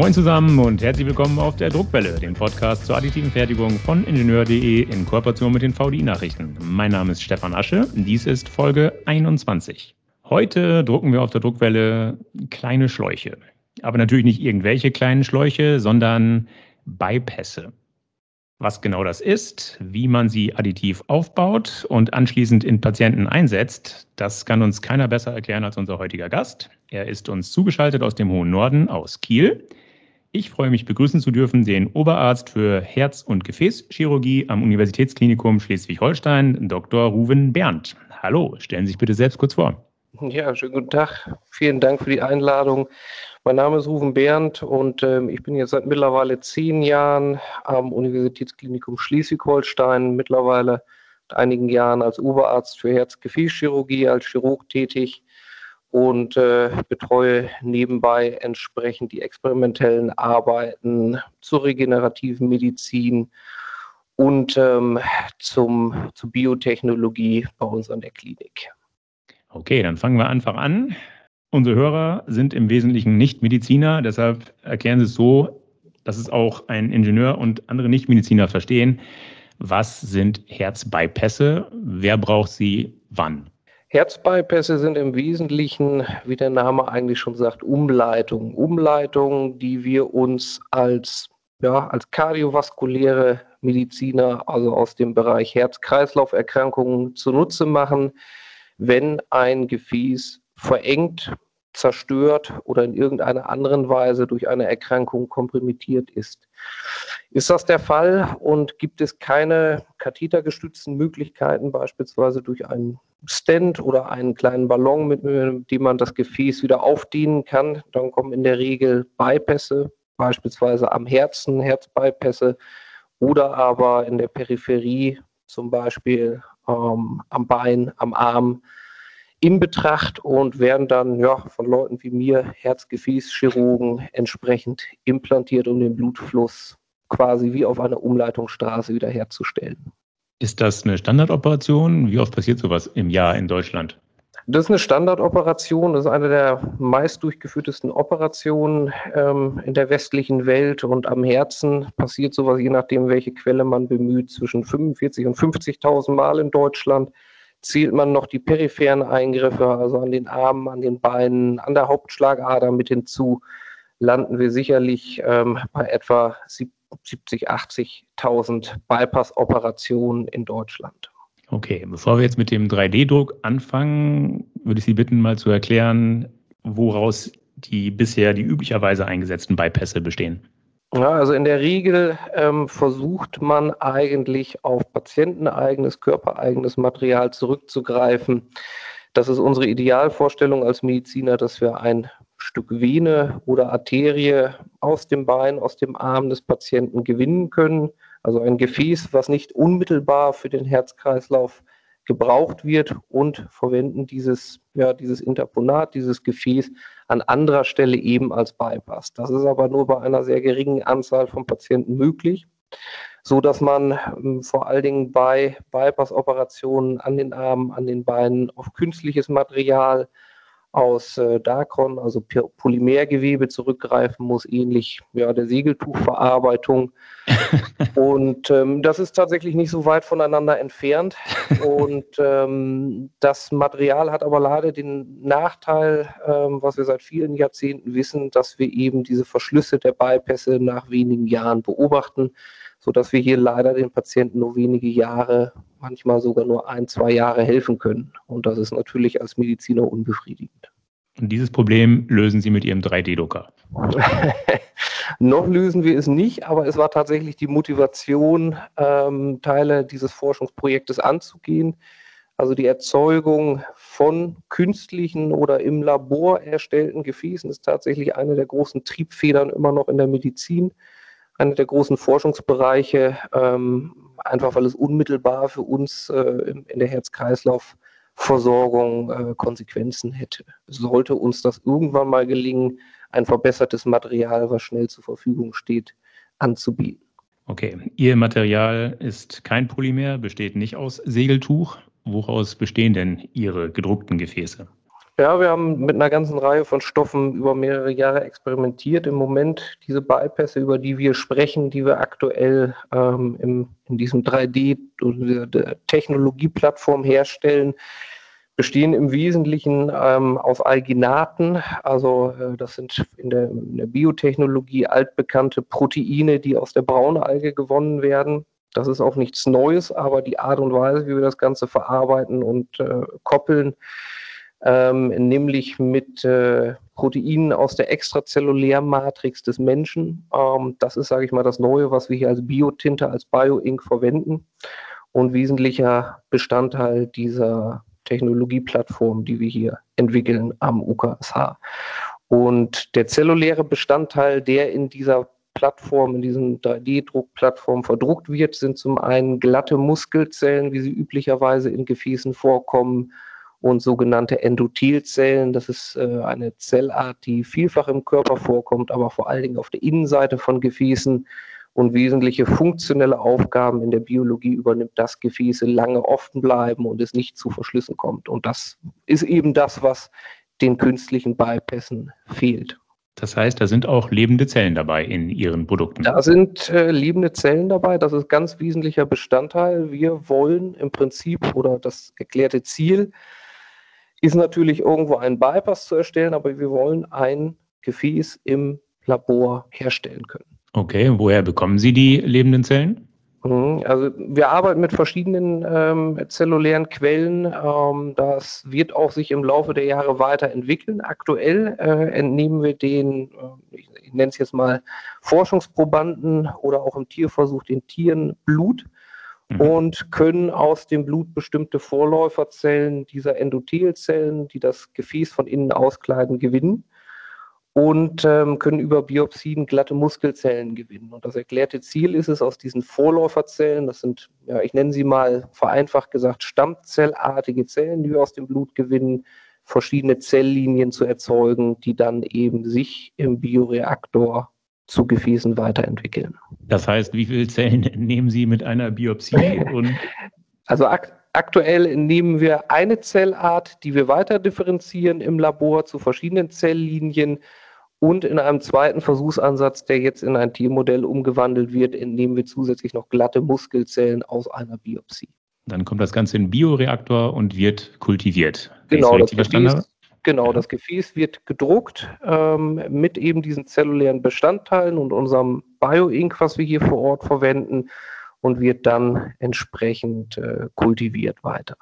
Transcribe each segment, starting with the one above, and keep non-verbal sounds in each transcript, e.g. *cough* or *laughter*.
Moin zusammen und herzlich willkommen auf der Druckwelle, dem Podcast zur additiven Fertigung von Ingenieur.de in Kooperation mit den VDI-Nachrichten. Mein Name ist Stefan Asche, dies ist Folge 21. Heute drucken wir auf der Druckwelle kleine Schläuche. Aber natürlich nicht irgendwelche kleinen Schläuche, sondern Bypässe. Was genau das ist, wie man sie additiv aufbaut und anschließend in Patienten einsetzt, das kann uns keiner besser erklären als unser heutiger Gast. Er ist uns zugeschaltet aus dem hohen Norden, aus Kiel. Ich freue mich begrüßen zu dürfen den Oberarzt für Herz- und Gefäßchirurgie am Universitätsklinikum Schleswig-Holstein, Dr. Ruven Berndt. Hallo, stellen Sie sich bitte selbst kurz vor. Ja, schönen guten Tag. Vielen Dank für die Einladung. Mein Name ist Ruven Behrendt und äh, ich bin jetzt seit mittlerweile zehn Jahren am Universitätsklinikum Schleswig-Holstein, mittlerweile seit einigen Jahren als Oberarzt für Herz-Gefäßchirurgie, als Chirurg tätig und äh, betreue nebenbei entsprechend die experimentellen Arbeiten zur regenerativen Medizin und ähm, zum, zur Biotechnologie bei uns an der Klinik. Okay, dann fangen wir einfach an. Unsere Hörer sind im Wesentlichen nicht Mediziner, deshalb erklären Sie es so, dass es auch ein Ingenieur und andere Nichtmediziner verstehen. Was sind Herzbypässe? Wer braucht sie wann? Herzbypässe sind im Wesentlichen, wie der Name eigentlich schon sagt, Umleitungen. Umleitungen, die wir uns als, ja, als kardiovaskuläre Mediziner, also aus dem Bereich Herz-Kreislauf-Erkrankungen zunutze machen, wenn ein Gefäß verengt, zerstört oder in irgendeiner anderen Weise durch eine Erkrankung kompromittiert ist. Ist das der Fall? Und gibt es keine kathetergestützten Möglichkeiten, beispielsweise durch einen Stent oder einen kleinen Ballon, mit, mit dem man das Gefäß wieder aufdienen kann, dann kommen in der Regel Bypässe, beispielsweise am Herzen, Herzbypässe oder aber in der Peripherie, zum Beispiel ähm, am Bein, am Arm, in Betracht und werden dann ja, von Leuten wie mir, Herzgefäßchirurgen, entsprechend implantiert, um den Blutfluss quasi wie auf einer Umleitungsstraße wiederherzustellen. Ist das eine Standardoperation? Wie oft passiert sowas im Jahr in Deutschland? Das ist eine Standardoperation, das ist eine der meist durchgeführtesten Operationen ähm, in der westlichen Welt und am Herzen passiert sowas, je nachdem, welche Quelle man bemüht, zwischen 45 und 50.000 Mal in Deutschland zählt man noch die peripheren Eingriffe, also an den Armen, an den Beinen, an der Hauptschlagader mit hinzu, landen wir sicherlich ähm, bei etwa 70, 80.000 Bypass-Operationen in Deutschland. Okay, bevor wir jetzt mit dem 3D-Druck anfangen, würde ich Sie bitten, mal zu erklären, woraus die bisher die üblicherweise eingesetzten Bypässe bestehen. Ja, also in der Regel ähm, versucht man eigentlich auf patienteneigenes, körpereigenes Material zurückzugreifen. Das ist unsere Idealvorstellung als Mediziner, dass wir ein Stück Vene oder Arterie aus dem Bein, aus dem Arm des Patienten gewinnen können. Also ein Gefäß, was nicht unmittelbar für den Herzkreislauf gebraucht wird und verwenden dieses, ja, dieses Interponat, dieses Gefäß an anderer Stelle eben als Bypass. Das ist aber nur bei einer sehr geringen Anzahl von Patienten möglich, so dass man ähm, vor allen Dingen bei Bypass-Operationen an den Armen, an den Beinen auf künstliches Material aus äh, Dacron, also Polymergewebe zurückgreifen muss, ähnlich ja, der Segeltuchverarbeitung. *laughs* und ähm, das ist tatsächlich nicht so weit voneinander entfernt. *laughs* Und ähm, das Material hat aber leider den Nachteil, ähm, was wir seit vielen Jahrzehnten wissen, dass wir eben diese Verschlüsse der Bypässe nach wenigen Jahren beobachten sodass wir hier leider den Patienten nur wenige Jahre, manchmal sogar nur ein, zwei Jahre helfen können. Und das ist natürlich als Mediziner unbefriedigend. Und dieses Problem lösen Sie mit Ihrem 3D-Drucker? *laughs* Noch lösen wir es nicht, aber es war tatsächlich die Motivation, ähm, Teile dieses Forschungsprojektes anzugehen. Also die Erzeugung von künstlichen oder im Labor erstellten Gefäßen ist tatsächlich eine der großen Triebfedern immer noch in der Medizin einer der großen Forschungsbereiche, ähm, einfach weil es unmittelbar für uns äh, in der Herz-Kreislauf-Versorgung äh, Konsequenzen hätte. Sollte uns das irgendwann mal gelingen, ein verbessertes Material, was schnell zur Verfügung steht, anzubieten. Okay, Ihr Material ist kein Polymer, besteht nicht aus Segeltuch. Woraus bestehen denn Ihre gedruckten Gefäße? Ja, wir haben mit einer ganzen Reihe von Stoffen über mehrere Jahre experimentiert. Im Moment diese Bypässe, über die wir sprechen, die wir aktuell ähm, im, in diesem 3D-Technologieplattform herstellen, bestehen im Wesentlichen ähm, aus Alginaten. Also äh, das sind in der, in der Biotechnologie altbekannte Proteine, die aus der Braunalge gewonnen werden. Das ist auch nichts Neues, aber die Art und Weise, wie wir das Ganze verarbeiten und äh, koppeln, ähm, nämlich mit äh, Proteinen aus der Extrazellulärmatrix des Menschen. Ähm, das ist, sage ich mal, das Neue, was wir hier als Biotinte, als Bioink verwenden und wesentlicher Bestandteil dieser Technologieplattform, die wir hier entwickeln am UKSH. Und der zelluläre Bestandteil, der in dieser Plattform, in diesen 3D-Druckplattform verdruckt wird, sind zum einen glatte Muskelzellen, wie sie üblicherweise in Gefäßen vorkommen, und sogenannte Endothelzellen. Das ist äh, eine Zellart, die vielfach im Körper vorkommt, aber vor allen Dingen auf der Innenseite von Gefäßen und wesentliche funktionelle Aufgaben in der Biologie übernimmt, dass Gefäße lange offen bleiben und es nicht zu Verschlüssen kommt. Und das ist eben das, was den künstlichen Bypässen fehlt. Das heißt, da sind auch lebende Zellen dabei in Ihren Produkten. Da sind äh, lebende Zellen dabei. Das ist ganz wesentlicher Bestandteil. Wir wollen im Prinzip oder das erklärte Ziel ist natürlich irgendwo ein Bypass zu erstellen, aber wir wollen ein Gefäß im Labor herstellen können. Okay, woher bekommen Sie die lebenden Zellen? Mhm, also wir arbeiten mit verschiedenen ähm, zellulären Quellen. Ähm, das wird auch sich im Laufe der Jahre weiterentwickeln. Aktuell äh, entnehmen wir den, äh, ich, ich nenne es jetzt mal Forschungsprobanden oder auch im Tierversuch den Tieren Blut mhm. und können aus dem Blut bestimmte Vorläuferzellen dieser Endothelzellen, die das Gefäß von innen auskleiden, gewinnen und ähm, können über Biopsien glatte Muskelzellen gewinnen. Und das erklärte Ziel ist es, aus diesen Vorläuferzellen, das sind, ja, ich nenne sie mal vereinfacht gesagt, Stammzellartige Zellen, die wir aus dem Blut gewinnen, verschiedene Zelllinien zu erzeugen, die dann eben sich im Bioreaktor zu Gefäßen weiterentwickeln. Das heißt, wie viele Zellen *laughs* nehmen Sie mit einer Biopsie? *laughs* also ak aktuell nehmen wir eine Zellart, die wir weiter differenzieren im Labor zu verschiedenen Zelllinien. Und in einem zweiten Versuchsansatz, der jetzt in ein Tiermodell umgewandelt wird, entnehmen wir zusätzlich noch glatte Muskelzellen aus einer Biopsie. Dann kommt das Ganze in den Bioreaktor und wird kultiviert. Genau, das Gefäß, Genau, ja. das Gefäß wird gedruckt ähm, mit eben diesen zellulären Bestandteilen und unserem Bioink, was wir hier vor Ort verwenden, und wird dann entsprechend äh, kultiviert weiter.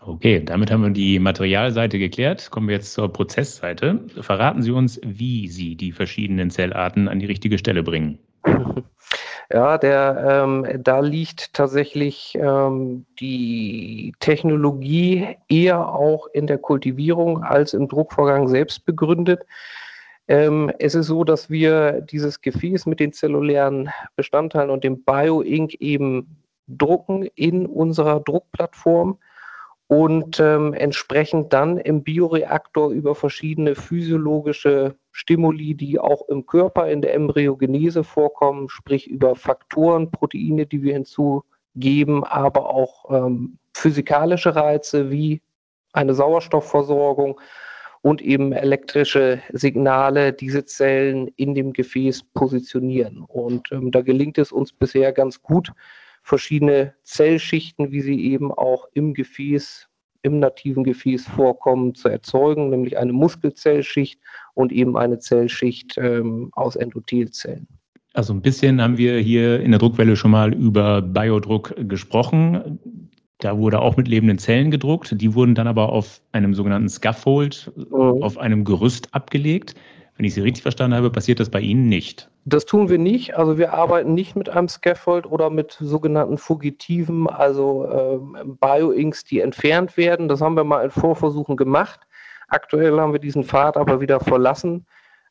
Okay, damit haben wir die Materialseite geklärt. Kommen wir jetzt zur Prozessseite. Verraten Sie uns, wie Sie die verschiedenen Zellarten an die richtige Stelle bringen. Ja, der, ähm, da liegt tatsächlich ähm, die Technologie eher auch in der Kultivierung als im Druckvorgang selbst begründet. Ähm, es ist so, dass wir dieses Gefäß mit den zellulären Bestandteilen und dem Bioink eben drucken in unserer Druckplattform und ähm, entsprechend dann im Bioreaktor über verschiedene physiologische Stimuli, die auch im Körper in der Embryogenese vorkommen, sprich über Faktoren, Proteine, die wir hinzugeben, aber auch ähm, physikalische Reize wie eine Sauerstoffversorgung und eben elektrische Signale diese Zellen in dem Gefäß positionieren. Und ähm, da gelingt es uns bisher ganz gut, verschiedene Zellschichten, wie sie eben auch im Gefäß, im nativen Gefäß vorkommen, zu erzeugen, nämlich eine Muskelzellschicht und eben eine Zellschicht ähm, aus Endothelzellen. Also ein bisschen haben wir hier in der Druckwelle schon mal über Biodruck gesprochen. Da wurde auch mit lebenden Zellen gedruckt. Die wurden dann aber auf einem sogenannten Scaffold, mhm. auf einem Gerüst abgelegt. Wenn ich Sie richtig verstanden habe, passiert das bei Ihnen nicht. Das tun wir nicht. Also wir arbeiten nicht mit einem Scaffold oder mit sogenannten Fugitiven, also ähm, Bioinks, die entfernt werden. Das haben wir mal in Vorversuchen gemacht. Aktuell haben wir diesen Pfad aber wieder verlassen,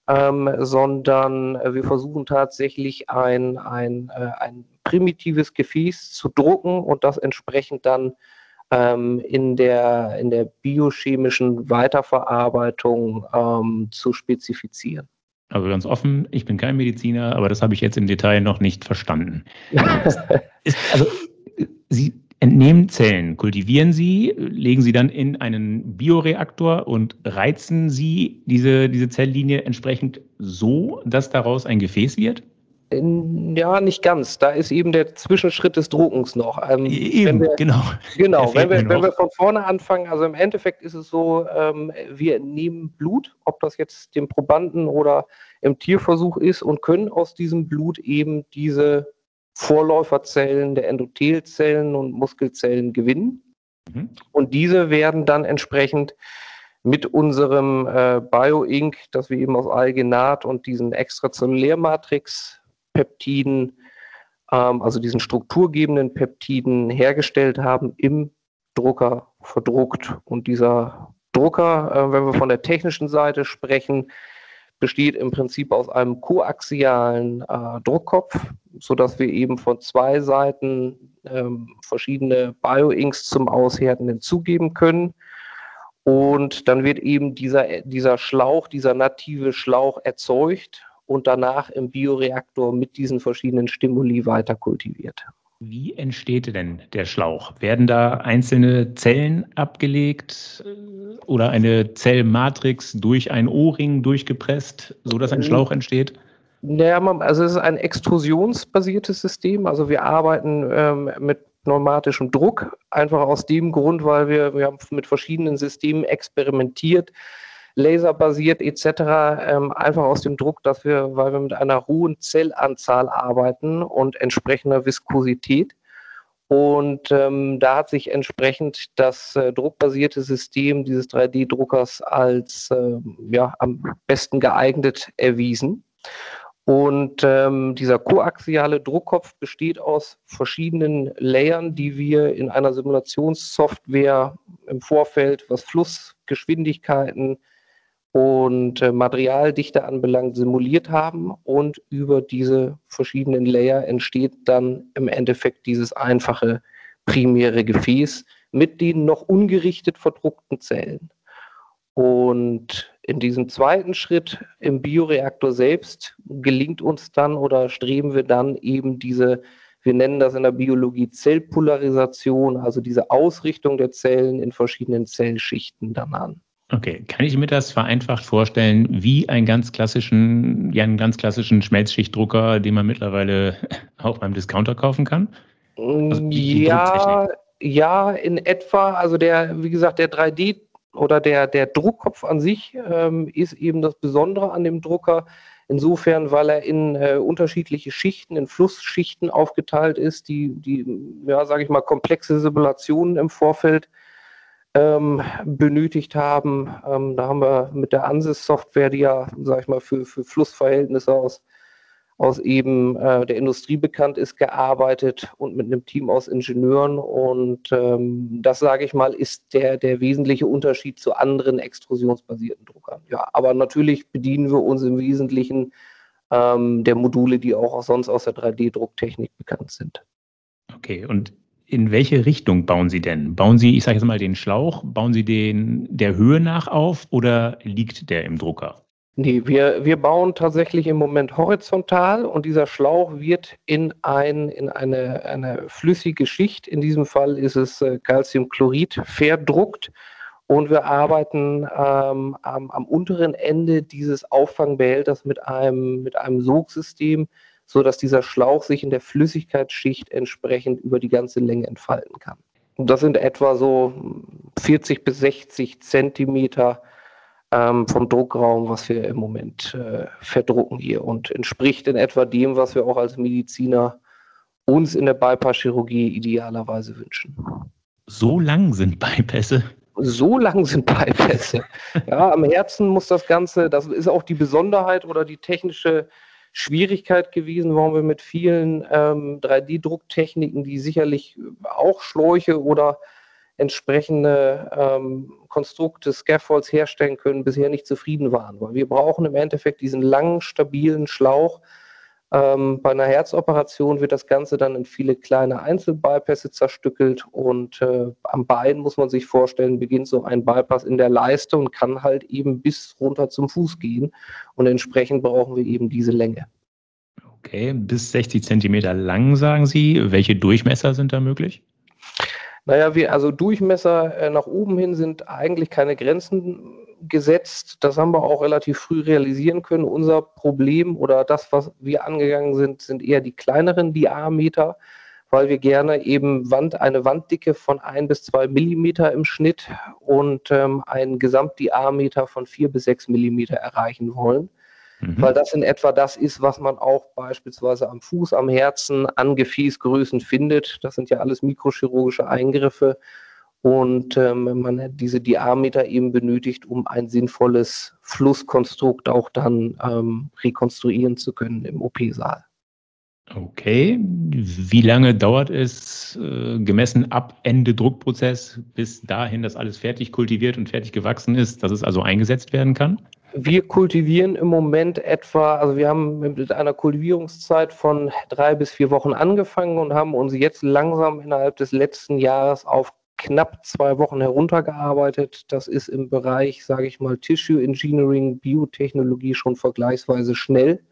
ähm, sondern wir versuchen tatsächlich ein, ein, äh, ein primitives Gefäß zu drucken und das entsprechend dann in, der, in der biochemischen Weiterverarbeitung ähm, zu spezifizieren. Also ganz offen, ich bin kein Mediziner, aber das habe ich jetzt im Detail noch nicht verstanden. ist, *laughs* also, Sie nehmen Zellen, kultivieren sie, legen sie dann in einen Bioreaktor und reizen sie diese, diese Zelllinie entsprechend so, dass daraus ein Gefäß wird? Ja, nicht ganz. Da ist eben der Zwischenschritt des Druckens noch. Ähm, eben, wir, genau. Genau, wenn wir, wenn wir von vorne anfangen, also im Endeffekt ist es so, ähm, wir nehmen Blut, ob das jetzt dem Probanden oder im Tierversuch ist, und können aus diesem Blut eben diese Vorläuferzellen der Endothelzellen und Muskelzellen gewinnen. Mhm. Und diese werden dann entsprechend mit unserem äh, Bioink, das wir eben aus Alginat und diesen Extrazellulärmatrix Peptiden, ähm, also diesen strukturgebenden Peptiden hergestellt haben, im Drucker verdruckt. Und dieser Drucker, äh, wenn wir von der technischen Seite sprechen, besteht im Prinzip aus einem koaxialen äh, Druckkopf, sodass wir eben von zwei Seiten ähm, verschiedene Bioinks zum Aushärten hinzugeben können. Und dann wird eben dieser, dieser Schlauch, dieser native Schlauch erzeugt und danach im Bioreaktor mit diesen verschiedenen Stimuli weiter kultiviert. Wie entsteht denn der Schlauch? Werden da einzelne Zellen abgelegt äh, oder eine Zellmatrix durch einen O-Ring durchgepresst, sodass ein Schlauch entsteht? Naja, also es ist ein extrusionsbasiertes System. Also wir arbeiten ähm, mit pneumatischem Druck, einfach aus dem Grund, weil wir, wir haben mit verschiedenen Systemen experimentiert, laserbasiert etc. Ähm, einfach aus dem Druck, dass wir, weil wir mit einer hohen Zellanzahl arbeiten und entsprechender Viskosität. Und ähm, da hat sich entsprechend das äh, druckbasierte System dieses 3D-Druckers als äh, ja, am besten geeignet erwiesen. Und ähm, dieser koaxiale Druckkopf besteht aus verschiedenen Layern, die wir in einer Simulationssoftware im Vorfeld, was Flussgeschwindigkeiten, und äh, Materialdichte anbelangt, simuliert haben. Und über diese verschiedenen Layer entsteht dann im Endeffekt dieses einfache primäre Gefäß mit den noch ungerichtet verdruckten Zellen. Und in diesem zweiten Schritt im Bioreaktor selbst gelingt uns dann oder streben wir dann eben diese, wir nennen das in der Biologie Zellpolarisation, also diese Ausrichtung der Zellen in verschiedenen Zellschichten dann an. Okay, kann ich mir das vereinfacht vorstellen, wie einen ganz klassischen, ja, einen ganz klassischen Schmelzschichtdrucker, den man mittlerweile *laughs* auch beim Discounter kaufen kann? Also ja, ja, in etwa. Also der, wie gesagt, der 3D oder der, der Druckkopf an sich ähm, ist eben das Besondere an dem Drucker. Insofern, weil er in äh, unterschiedliche Schichten, in Flussschichten aufgeteilt ist, die, die ja, sage ich mal, komplexe Simulationen im Vorfeld ähm, benötigt haben. Ähm, da haben wir mit der ANSYS-Software, die ja, sag ich mal, für, für Flussverhältnisse aus, aus eben äh, der Industrie bekannt ist, gearbeitet und mit einem Team aus Ingenieuren. Und ähm, das, sage ich mal, ist der, der wesentliche Unterschied zu anderen extrusionsbasierten Druckern. Ja, aber natürlich bedienen wir uns im Wesentlichen ähm, der Module, die auch sonst aus der 3D-Drucktechnik bekannt sind. Okay, und in welche Richtung bauen Sie denn? Bauen Sie, ich sage jetzt mal, den Schlauch, bauen Sie den der Höhe nach auf oder liegt der im Drucker? Nee, wir, wir bauen tatsächlich im Moment horizontal und dieser Schlauch wird in, ein, in eine, eine flüssige Schicht, in diesem Fall ist es äh, Calciumchlorid, verdruckt und wir arbeiten ähm, am, am unteren Ende dieses Auffangbehälters mit einem, mit einem Sogsystem, so dass dieser Schlauch sich in der Flüssigkeitsschicht entsprechend über die ganze Länge entfalten kann. Und das sind etwa so 40 bis 60 Zentimeter ähm, vom Druckraum, was wir im Moment äh, verdrucken hier und entspricht in etwa dem, was wir auch als Mediziner uns in der Bypass-Chirurgie idealerweise wünschen. So lang sind Bypässe? So lang sind Bypässe. *laughs* ja, am Herzen muss das Ganze, das ist auch die Besonderheit oder die technische Schwierigkeit gewesen, warum wir mit vielen ähm, 3D-Drucktechniken, die sicherlich auch Schläuche oder entsprechende ähm, Konstrukte, Scaffolds herstellen können, bisher nicht zufrieden waren. Weil wir brauchen im Endeffekt diesen langen, stabilen Schlauch, ähm, bei einer Herzoperation wird das Ganze dann in viele kleine Einzelbypässe zerstückelt und äh, am Bein muss man sich vorstellen, beginnt so ein Bypass in der Leiste und kann halt eben bis runter zum Fuß gehen und entsprechend brauchen wir eben diese Länge. Okay, bis 60 Zentimeter lang, sagen Sie. Welche Durchmesser sind da möglich? Naja, wir, also Durchmesser äh, nach oben hin sind eigentlich keine Grenzen gesetzt. Das haben wir auch relativ früh realisieren können. Unser Problem oder das, was wir angegangen sind, sind eher die kleineren Diameter, weil wir gerne eben Wand, eine Wanddicke von ein bis zwei Millimeter im Schnitt und ähm, einen Gesamtdiameter von vier bis sechs Millimeter erreichen wollen. Mhm. Weil das in etwa das ist, was man auch beispielsweise am Fuß, am Herzen, an Gefäßgrößen findet. Das sind ja alles mikrochirurgische Eingriffe. Und ähm, man diese Diameter eben benötigt, um ein sinnvolles Flusskonstrukt auch dann ähm, rekonstruieren zu können im OP-Saal. Okay, wie lange dauert es äh, gemessen ab Ende Druckprozess bis dahin, dass alles fertig kultiviert und fertig gewachsen ist, dass es also eingesetzt werden kann? Wir kultivieren im Moment etwa, also wir haben mit einer Kultivierungszeit von drei bis vier Wochen angefangen und haben uns jetzt langsam innerhalb des letzten Jahres auf knapp zwei Wochen heruntergearbeitet. Das ist im Bereich, sage ich mal, Tissue Engineering, Biotechnologie schon vergleichsweise schnell.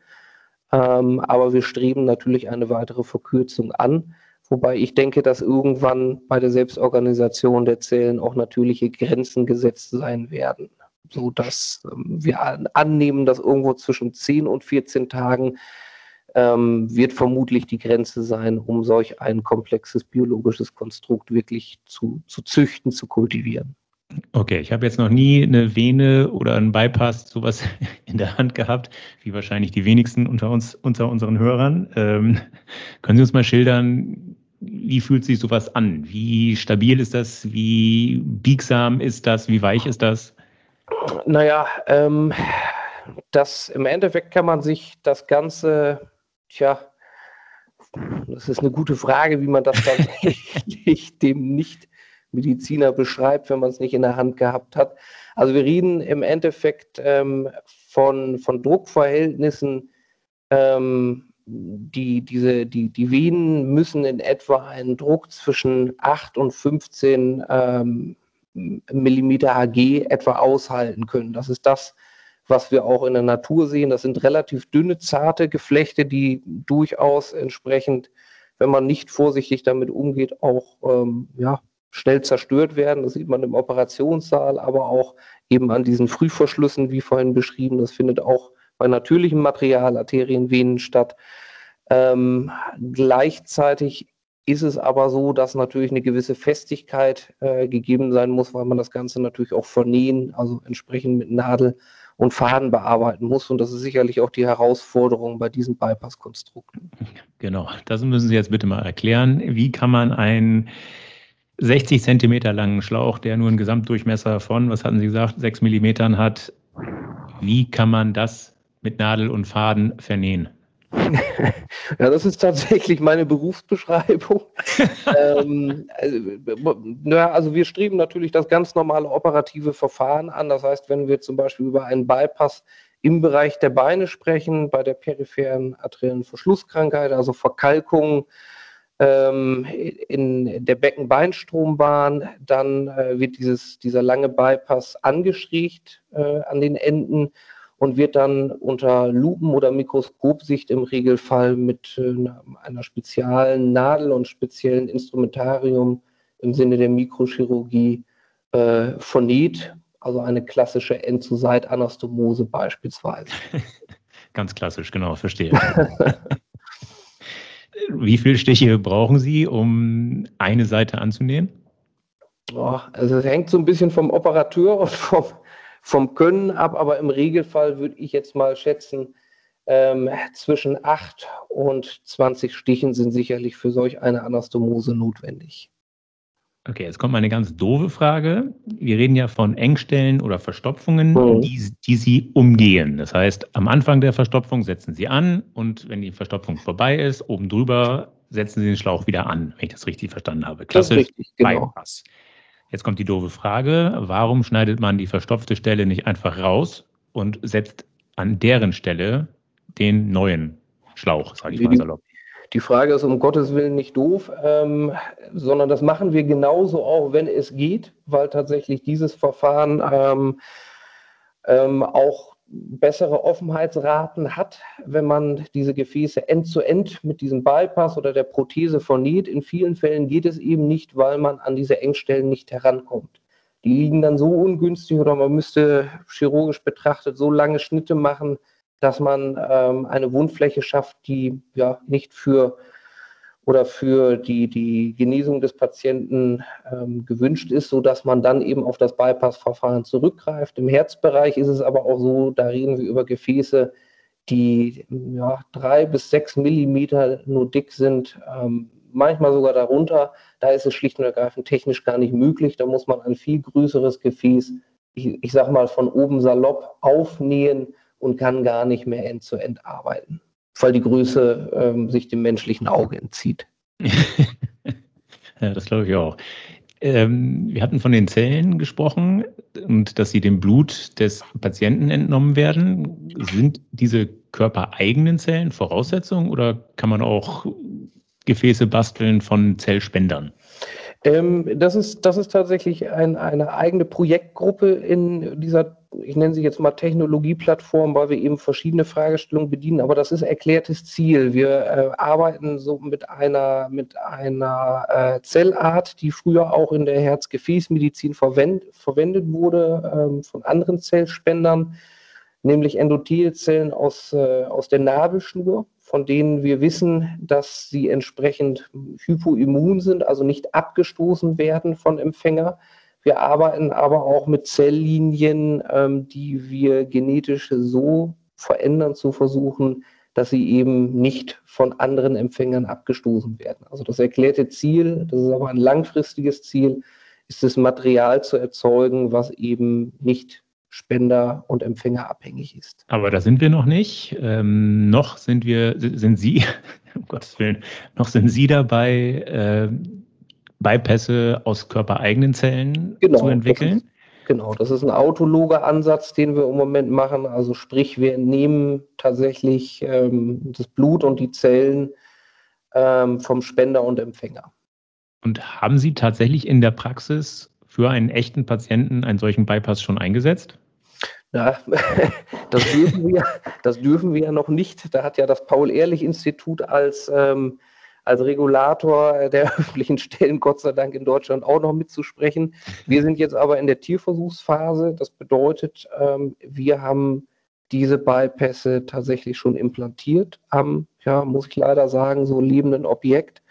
Ähm, aber wir streben natürlich eine weitere Verkürzung an. Wobei ich denke, dass irgendwann bei der Selbstorganisation der Zellen auch natürliche Grenzen gesetzt sein werden so dass ähm, wir annehmen, dass irgendwo zwischen 10 und 14 Tagen ähm, wird vermutlich die Grenze sein, um solch ein komplexes biologisches Konstrukt wirklich zu, zu züchten, zu kultivieren. Okay, ich habe jetzt noch nie eine Vene oder einen Bypass, sowas *laughs* in der Hand gehabt, wie wahrscheinlich die wenigsten unter uns, unter unseren Hörern. Ähm, können Sie uns mal schildern, wie fühlt sich sowas an? Wie stabil ist das? Wie biegsam ist das? Wie weich ist das? Naja, ähm, das im Endeffekt kann man sich das Ganze, tja, das ist eine gute Frage, wie man das dann *laughs* dem Nicht-Mediziner beschreibt, wenn man es nicht in der Hand gehabt hat. Also wir reden im Endeffekt ähm, von, von Druckverhältnissen, ähm, die, diese, die, die Venen müssen in etwa einen Druck zwischen 8 und 15 ähm, Millimeter Hg etwa aushalten können. Das ist das, was wir auch in der Natur sehen. Das sind relativ dünne, zarte Geflechte, die durchaus entsprechend, wenn man nicht vorsichtig damit umgeht, auch ähm, ja, schnell zerstört werden. Das sieht man im Operationssaal, aber auch eben an diesen Frühverschlüssen, wie vorhin beschrieben. Das findet auch bei natürlichem Material, Arterien, Venen statt. Ähm, gleichzeitig ist es aber so, dass natürlich eine gewisse Festigkeit äh, gegeben sein muss, weil man das Ganze natürlich auch vernähen, also entsprechend mit Nadel und Faden bearbeiten muss. Und das ist sicherlich auch die Herausforderung bei diesen Bypass-Konstrukten. Genau, das müssen Sie jetzt bitte mal erklären. Wie kann man einen 60 Zentimeter langen Schlauch, der nur einen Gesamtdurchmesser von, was hatten Sie gesagt, 6 Millimetern hat, wie kann man das mit Nadel und Faden vernähen? Ja, das ist tatsächlich meine Berufsbeschreibung. *laughs* ähm, also, naja, also wir streben natürlich das ganz normale operative Verfahren an. Das heißt, wenn wir zum Beispiel über einen Bypass im Bereich der Beine sprechen, bei der peripheren arteriellen Verschlusskrankheit, also Verkalkung ähm, in der Beckenbeinstrombahn, dann äh, wird dieses, dieser lange Bypass angeschriegt äh, an den Enden und wird dann unter Lupen- oder Mikroskopsicht im Regelfall mit äh, einer speziellen Nadel und speziellen Instrumentarium im Sinne der Mikrochirurgie äh, vernäht, also eine klassische End-zu-Seit-Anastomose beispielsweise. *laughs* Ganz klassisch, genau, verstehe. *laughs* Wie viele Stiche brauchen Sie, um eine Seite anzunehmen? Oh, also es hängt so ein bisschen vom Operateur und vom, vom Können ab, aber im Regelfall würde ich jetzt mal schätzen, ähm, zwischen 8 und 20 Stichen sind sicherlich für solch eine Anastomose notwendig. Okay, jetzt kommt mal eine ganz doofe Frage. Wir reden ja von Engstellen oder Verstopfungen, mhm. die, die Sie umgehen. Das heißt, am Anfang der Verstopfung setzen Sie an und wenn die Verstopfung vorbei ist, oben drüber setzen Sie den Schlauch wieder an, wenn ich das richtig verstanden habe. Klassisch richtig, genau. Bypass. Jetzt kommt die doofe Frage, warum schneidet man die verstopfte Stelle nicht einfach raus und setzt an deren Stelle den neuen Schlauch, sage ich mal salopp. Die Frage ist um Gottes Willen nicht doof, ähm, sondern das machen wir genauso auch, wenn es geht, weil tatsächlich dieses Verfahren ähm, ähm, auch bessere Offenheitsraten hat, wenn man diese Gefäße end-zu-end -end mit diesem Bypass oder der Prothese vernäht. In vielen Fällen geht es eben nicht, weil man an diese Engstellen nicht herankommt. Die liegen dann so ungünstig oder man müsste chirurgisch betrachtet so lange Schnitte machen, dass man ähm, eine Wundfläche schafft, die ja nicht für oder für die, die Genesung des Patienten ähm, gewünscht ist, sodass man dann eben auf das Bypass-Verfahren zurückgreift. Im Herzbereich ist es aber auch so, da reden wir über Gefäße, die ja, drei bis sechs Millimeter nur dick sind, ähm, manchmal sogar darunter. Da ist es schlicht und ergreifend technisch gar nicht möglich. Da muss man ein viel größeres Gefäß, ich, ich sag mal, von oben salopp aufnähen und kann gar nicht mehr end-zu-end -end arbeiten weil die Größe ähm, sich dem menschlichen Auge entzieht. *laughs* ja, das glaube ich auch. Ähm, wir hatten von den Zellen gesprochen und dass sie dem Blut des Patienten entnommen werden. Sind diese körpereigenen Zellen Voraussetzung oder kann man auch Gefäße basteln von Zellspendern? Ähm, das, ist, das ist tatsächlich ein, eine eigene Projektgruppe in dieser ich nenne sie jetzt mal Technologieplattform, weil wir eben verschiedene Fragestellungen bedienen, aber das ist erklärtes Ziel. Wir äh, arbeiten so mit einer, mit einer äh, Zellart, die früher auch in der Herzgefäßmedizin verwend, verwendet wurde ähm, von anderen Zellspendern, nämlich Endothelzellen aus, äh, aus der Nabelschnur, von denen wir wissen, dass sie entsprechend hypoimmun sind, also nicht abgestoßen werden von Empfänger wir arbeiten aber auch mit Zelllinien, ähm, die wir genetisch so verändern zu versuchen, dass sie eben nicht von anderen Empfängern abgestoßen werden. Also das erklärte Ziel, das ist aber ein langfristiges Ziel, ist das Material zu erzeugen, was eben nicht Spender und Empfänger abhängig ist. Aber da sind wir noch nicht. Ähm, noch sind wir, sind Sie, *laughs* um Gottes Willen, noch sind Sie dabei, äh, Bypässe aus körpereigenen Zellen genau, zu entwickeln? Das ist, genau, das ist ein autologer Ansatz, den wir im Moment machen. Also sprich, wir nehmen tatsächlich ähm, das Blut und die Zellen ähm, vom Spender und Empfänger. Und haben Sie tatsächlich in der Praxis für einen echten Patienten einen solchen Bypass schon eingesetzt? Ja, *laughs* das dürfen wir, das dürfen wir ja noch nicht. Da hat ja das Paul-Ehrlich-Institut als ähm, als Regulator der *laughs* öffentlichen Stellen Gott sei Dank in Deutschland auch noch mitzusprechen. Wir sind jetzt aber in der Tierversuchsphase. Das bedeutet, ähm, wir haben diese Bypässe tatsächlich schon implantiert am, ja, muss ich leider sagen, so lebenden Objekt.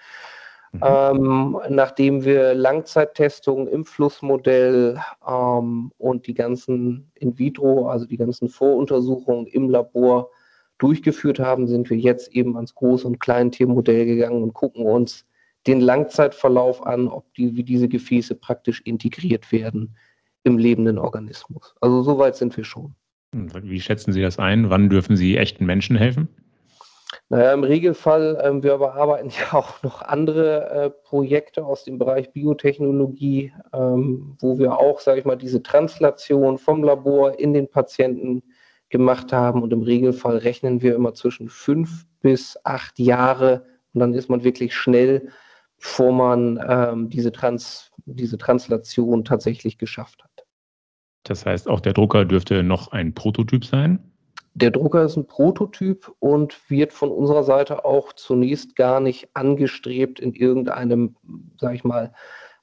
Mhm. Ähm, nachdem wir Langzeittestungen im Flussmodell ähm, und die ganzen In-vitro, also die ganzen Voruntersuchungen im Labor durchgeführt haben, sind wir jetzt eben ans Groß- und Kleintiermodell gegangen und gucken uns den Langzeitverlauf an, ob die, wie diese Gefäße praktisch integriert werden im lebenden Organismus. Also soweit sind wir schon. Wie schätzen Sie das ein? Wann dürfen Sie echten Menschen helfen? Naja, im Regelfall, äh, wir bearbeiten ja *laughs* auch noch andere äh, Projekte aus dem Bereich Biotechnologie, ähm, wo wir auch, sage ich mal, diese Translation vom Labor in den Patienten gemacht haben. Und im Regelfall rechnen wir immer zwischen fünf bis acht Jahre. Und dann ist man wirklich schnell, bevor man ähm, diese, Trans, diese Translation tatsächlich geschafft hat. Das heißt, auch der Drucker dürfte noch ein Prototyp sein? Der Drucker ist ein Prototyp und wird von unserer Seite auch zunächst gar nicht angestrebt, in irgendeinem, sage ich mal,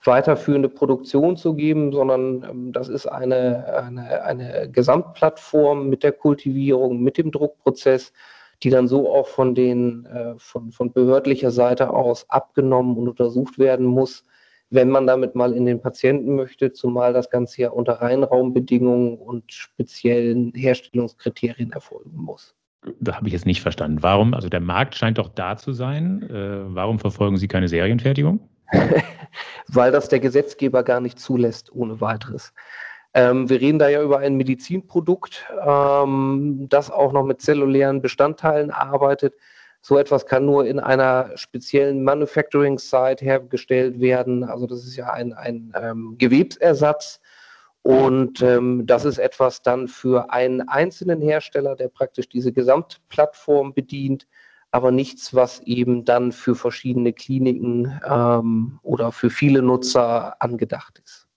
weiterführende Produktion zu geben, sondern ähm, das ist eine, eine, eine Gesamtplattform mit der Kultivierung, mit dem Druckprozess, die dann so auch von, den, äh, von, von behördlicher Seite aus abgenommen und untersucht werden muss, wenn man damit mal in den Patienten möchte, zumal das Ganze ja unter Reinraumbedingungen und speziellen Herstellungskriterien erfolgen muss. Da habe ich jetzt nicht verstanden. Warum, also der Markt scheint doch da zu sein. Äh, warum verfolgen Sie keine Serienfertigung? *laughs* weil das der Gesetzgeber gar nicht zulässt ohne weiteres. Ähm, wir reden da ja über ein Medizinprodukt, ähm, das auch noch mit zellulären Bestandteilen arbeitet. So etwas kann nur in einer speziellen Manufacturing-Site hergestellt werden. Also das ist ja ein, ein ähm, Gewebsersatz. Und ähm, das ist etwas dann für einen einzelnen Hersteller, der praktisch diese Gesamtplattform bedient, aber nichts, was eben dann für verschiedene Kliniken ähm, oder für viele Nutzer angedacht ist.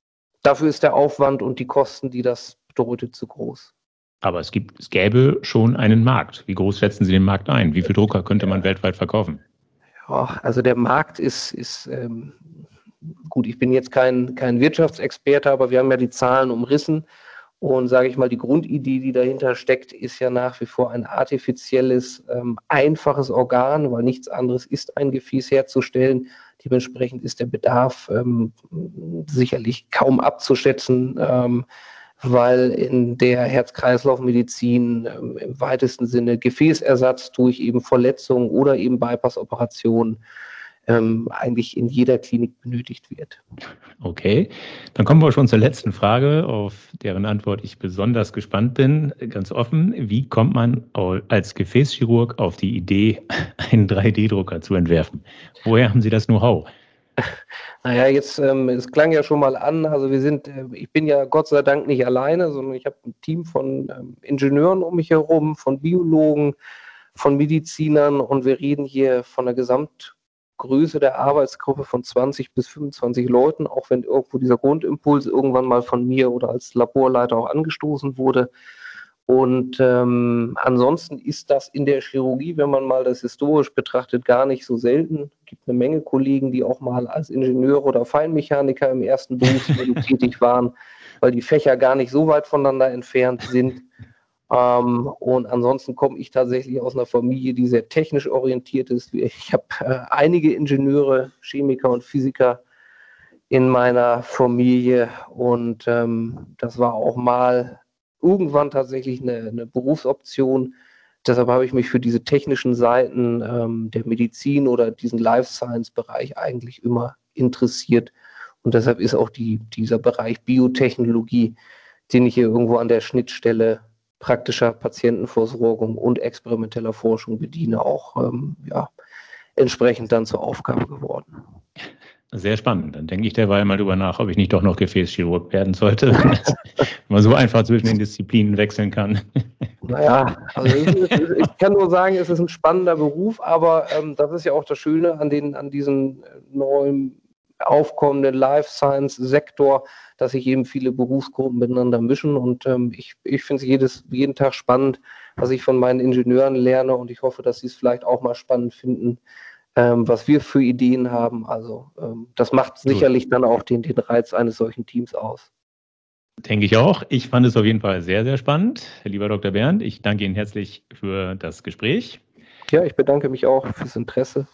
Dafür ist der Aufwand und die Kosten, die das bedeutet, zu groß. Aber es, gibt, es gäbe schon einen Markt. Wie groß schätzen Sie den Markt ein? Wie viele Drucker könnte man weltweit verkaufen? Ja, also der Markt ist, ist ähm, gut, ich bin jetzt kein, kein Wirtschaftsexperte, aber wir haben ja die Zahlen umrissen. Und sage ich mal, die Grundidee, die dahinter steckt, ist ja nach wie vor ein artifizielles, ähm, einfaches Organ, weil nichts anderes ist, ein Gefäß herzustellen. Dementsprechend ist der Bedarf ähm, sicherlich kaum abzuschätzen, ähm, weil in der Herz-Kreislauf-Medizin ähm, im weitesten Sinne Gefäßersatz durch eben Verletzungen oder eben Bypass-Operationen ähm, eigentlich in jeder Klinik benötigt wird. Okay, dann kommen wir schon zur letzten Frage, auf deren Antwort ich besonders gespannt bin. Ganz offen, wie kommt man als Gefäßchirurg auf die Idee, *laughs* einen 3D-Drucker zu entwerfen? Woher haben Sie das Know-how? Naja, jetzt, ähm, es klang ja schon mal an, also wir sind, äh, ich bin ja Gott sei Dank nicht alleine, sondern ich habe ein Team von ähm, Ingenieuren um mich herum, von Biologen, von Medizinern und wir reden hier von einer Gesamt- Größe der Arbeitsgruppe von 20 bis 25 Leuten, auch wenn irgendwo dieser Grundimpuls irgendwann mal von mir oder als Laborleiter auch angestoßen wurde. Und ähm, ansonsten ist das in der Chirurgie, wenn man mal das historisch betrachtet, gar nicht so selten. Es gibt eine Menge Kollegen, die auch mal als Ingenieure oder Feinmechaniker im ersten Berufsleben *laughs* tätig waren, weil die Fächer gar nicht so weit voneinander entfernt sind. Ähm, und ansonsten komme ich tatsächlich aus einer Familie, die sehr technisch orientiert ist. Ich habe äh, einige Ingenieure, Chemiker und Physiker in meiner Familie und ähm, das war auch mal irgendwann tatsächlich eine, eine Berufsoption. Deshalb habe ich mich für diese technischen Seiten ähm, der Medizin oder diesen Life Science Bereich eigentlich immer interessiert. Und deshalb ist auch die, dieser Bereich Biotechnologie, den ich hier irgendwo an der Schnittstelle praktischer Patientenversorgung und experimenteller Forschung bediene, auch ähm, ja, entsprechend dann zur Aufgabe geworden. Sehr spannend. Dann denke ich derweil mal drüber nach, ob ich nicht doch noch Gefäßchirurg werden sollte, *laughs* wenn man so einfach zwischen den Disziplinen wechseln kann. *laughs* Naja, also ist, ich kann nur sagen, es ist ein spannender Beruf, aber ähm, das ist ja auch das Schöne an, den, an diesen neuen aufkommenden Life Science Sektor, dass sich eben viele Berufsgruppen miteinander mischen. Und ähm, ich, ich finde es jeden Tag spannend, was ich von meinen Ingenieuren lerne. Und ich hoffe, dass sie es vielleicht auch mal spannend finden, ähm, was wir für Ideen haben. Also ähm, das macht sicherlich dann auch den, den Reiz eines solchen Teams aus. Denke ich auch. Ich fand es auf jeden Fall sehr, sehr spannend. Lieber Dr. Bernd, ich danke Ihnen herzlich für das Gespräch. Ja, ich bedanke mich auch fürs Interesse.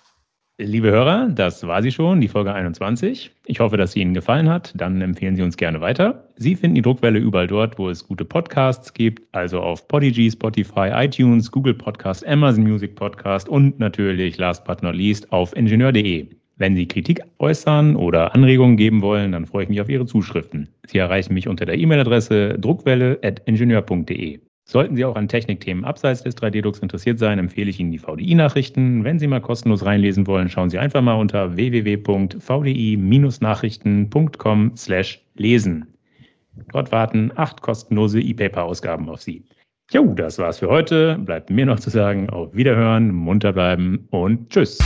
Liebe Hörer, das war sie schon, die Folge 21. Ich hoffe, dass sie Ihnen gefallen hat. Dann empfehlen Sie uns gerne weiter. Sie finden die Druckwelle überall dort, wo es gute Podcasts gibt, also auf Podigy, Spotify, iTunes, Google Podcast, Amazon Music Podcast und natürlich, last but not least, auf ingenieur.de. Wenn Sie Kritik äußern oder Anregungen geben wollen, dann freue ich mich auf Ihre Zuschriften. Sie erreichen mich unter der E-Mail-Adresse druckwelle.ingenieur.de. Sollten Sie auch an Technikthemen abseits des 3D-Drucks interessiert sein, empfehle ich Ihnen die VDI-Nachrichten. Wenn Sie mal kostenlos reinlesen wollen, schauen Sie einfach mal unter www.vdi-nachrichten.com/lesen. Dort warten acht kostenlose E-Paper-Ausgaben auf Sie. Jo, das war's für heute. Bleibt mir noch zu sagen, auf Wiederhören, munter bleiben und tschüss.